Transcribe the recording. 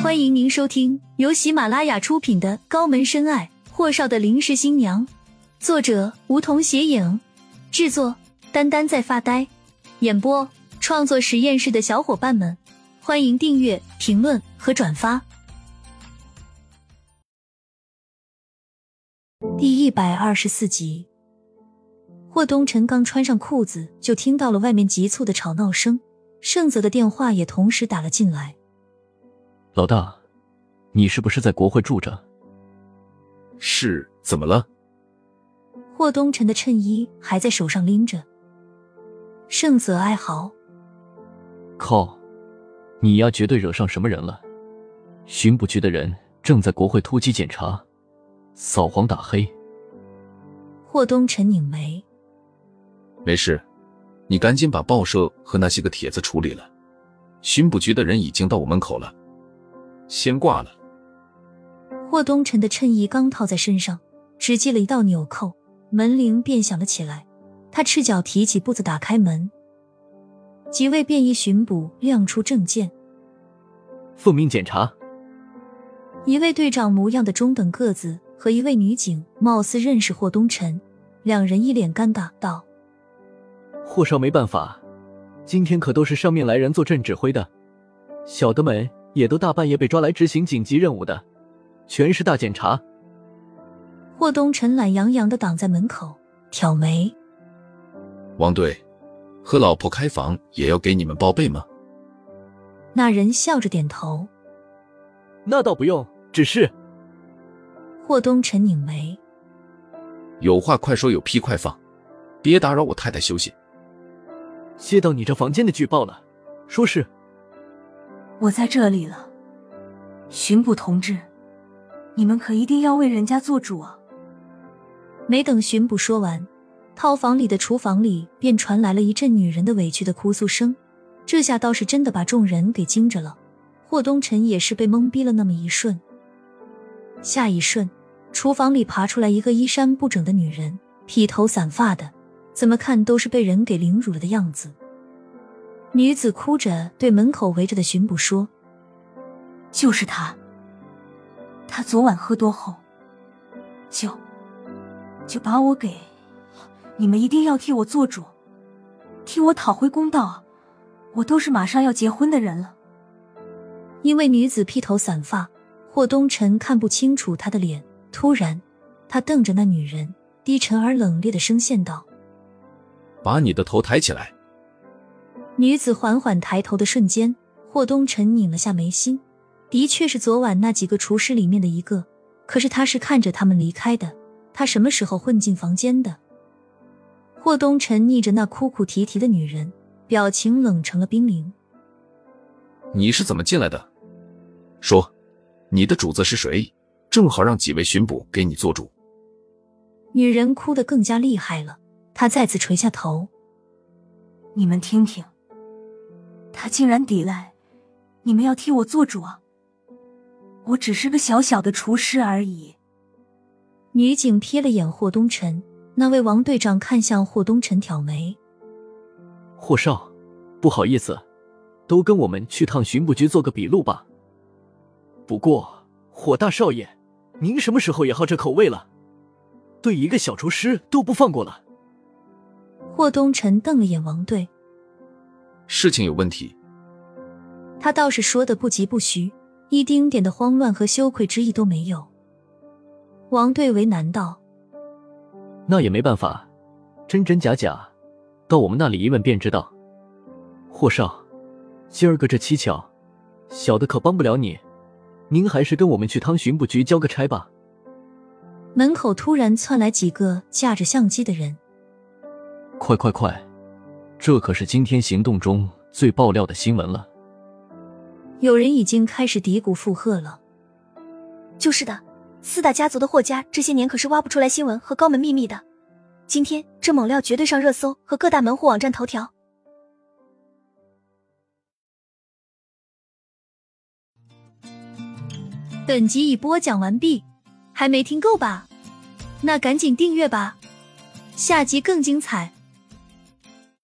欢迎您收听由喜马拉雅出品的《高门深爱：霍少的临时新娘》，作者梧桐斜影，制作丹丹在发呆，演播创作实验室的小伙伴们，欢迎订阅、评论和转发。第一百二十四集，霍东辰刚穿上裤子，就听到了外面急促的吵闹声，盛泽的电话也同时打了进来。老大，你是不是在国会住着？是，怎么了？霍东辰的衬衣还在手上拎着。盛泽哀嚎：“靠，你丫绝对惹上什么人了！巡捕局的人正在国会突击检查，扫黄打黑。”霍东辰拧眉：“没事，你赶紧把报社和那些个帖子处理了。巡捕局的人已经到我门口了。”先挂了。霍东辰的衬衣刚套在身上，只系了一道纽扣，门铃便响了起来。他赤脚提起步子打开门，几位便衣巡捕亮出证件，奉命检查。一位队长模样的中等个子和一位女警貌似认识霍东辰，两人一脸尴尬道：“霍少没办法，今天可都是上面来人坐镇指挥的，小的们。”也都大半夜被抓来执行紧急任务的，全是大检查。霍东辰懒洋洋的挡在门口，挑眉：“王队，和老婆开房也要给你们报备吗？”那人笑着点头：“那倒不用，只是……”霍东辰拧眉：“有话快说，有屁快放，别打扰我太太休息。”接到你这房间的举报了，说是。我在这里了，巡捕同志，你们可一定要为人家做主啊！没等巡捕说完，套房里的厨房里便传来了一阵女人的委屈的哭诉声，这下倒是真的把众人给惊着了。霍东辰也是被懵逼了那么一瞬，下一瞬，厨房里爬出来一个衣衫不整的女人，披头散发的，怎么看都是被人给凌辱了的样子。女子哭着对门口围着的巡捕说：“就是他，他昨晚喝多后，就就把我给……你们一定要替我做主，替我讨回公道啊！我都是马上要结婚的人了。”因为女子披头散发，霍东辰看不清楚她的脸。突然，他瞪着那女人，低沉而冷冽的声线道：“把你的头抬起来。”女子缓缓抬头的瞬间，霍东辰拧了下眉心。的确是昨晚那几个厨师里面的一个，可是他是看着他们离开的。他什么时候混进房间的？霍东辰逆着那哭哭啼啼的女人，表情冷成了冰凌。你是怎么进来的？说，你的主子是谁？正好让几位巡捕给你做主。女人哭得更加厉害了，她再次垂下头。你们听听。他竟然抵赖，你们要替我做主啊！我只是个小小的厨师而已。女警瞥了眼霍东辰，那位王队长看向霍东辰，挑眉：“霍少，不好意思，都跟我们去趟巡捕局做个笔录吧。不过，霍大少爷，您什么时候也好这口味了？对一个小厨师都不放过了？”霍东辰瞪了眼王队。事情有问题，他倒是说的不疾不徐，一丁点的慌乱和羞愧之意都没有。王队为难道：“那也没办法，真真假假，到我们那里一问便知道。”霍少，今儿个这蹊跷，小的可帮不了你，您还是跟我们去汤巡捕局交个差吧。门口突然窜来几个架着相机的人，快快快！这可是今天行动中最爆料的新闻了。有人已经开始嘀咕附和了。就是的，四大家族的霍家这些年可是挖不出来新闻和高门秘密的。今天这猛料绝对上热搜和各大门户网站头条。本集已播讲完毕，还没听够吧？那赶紧订阅吧，下集更精彩。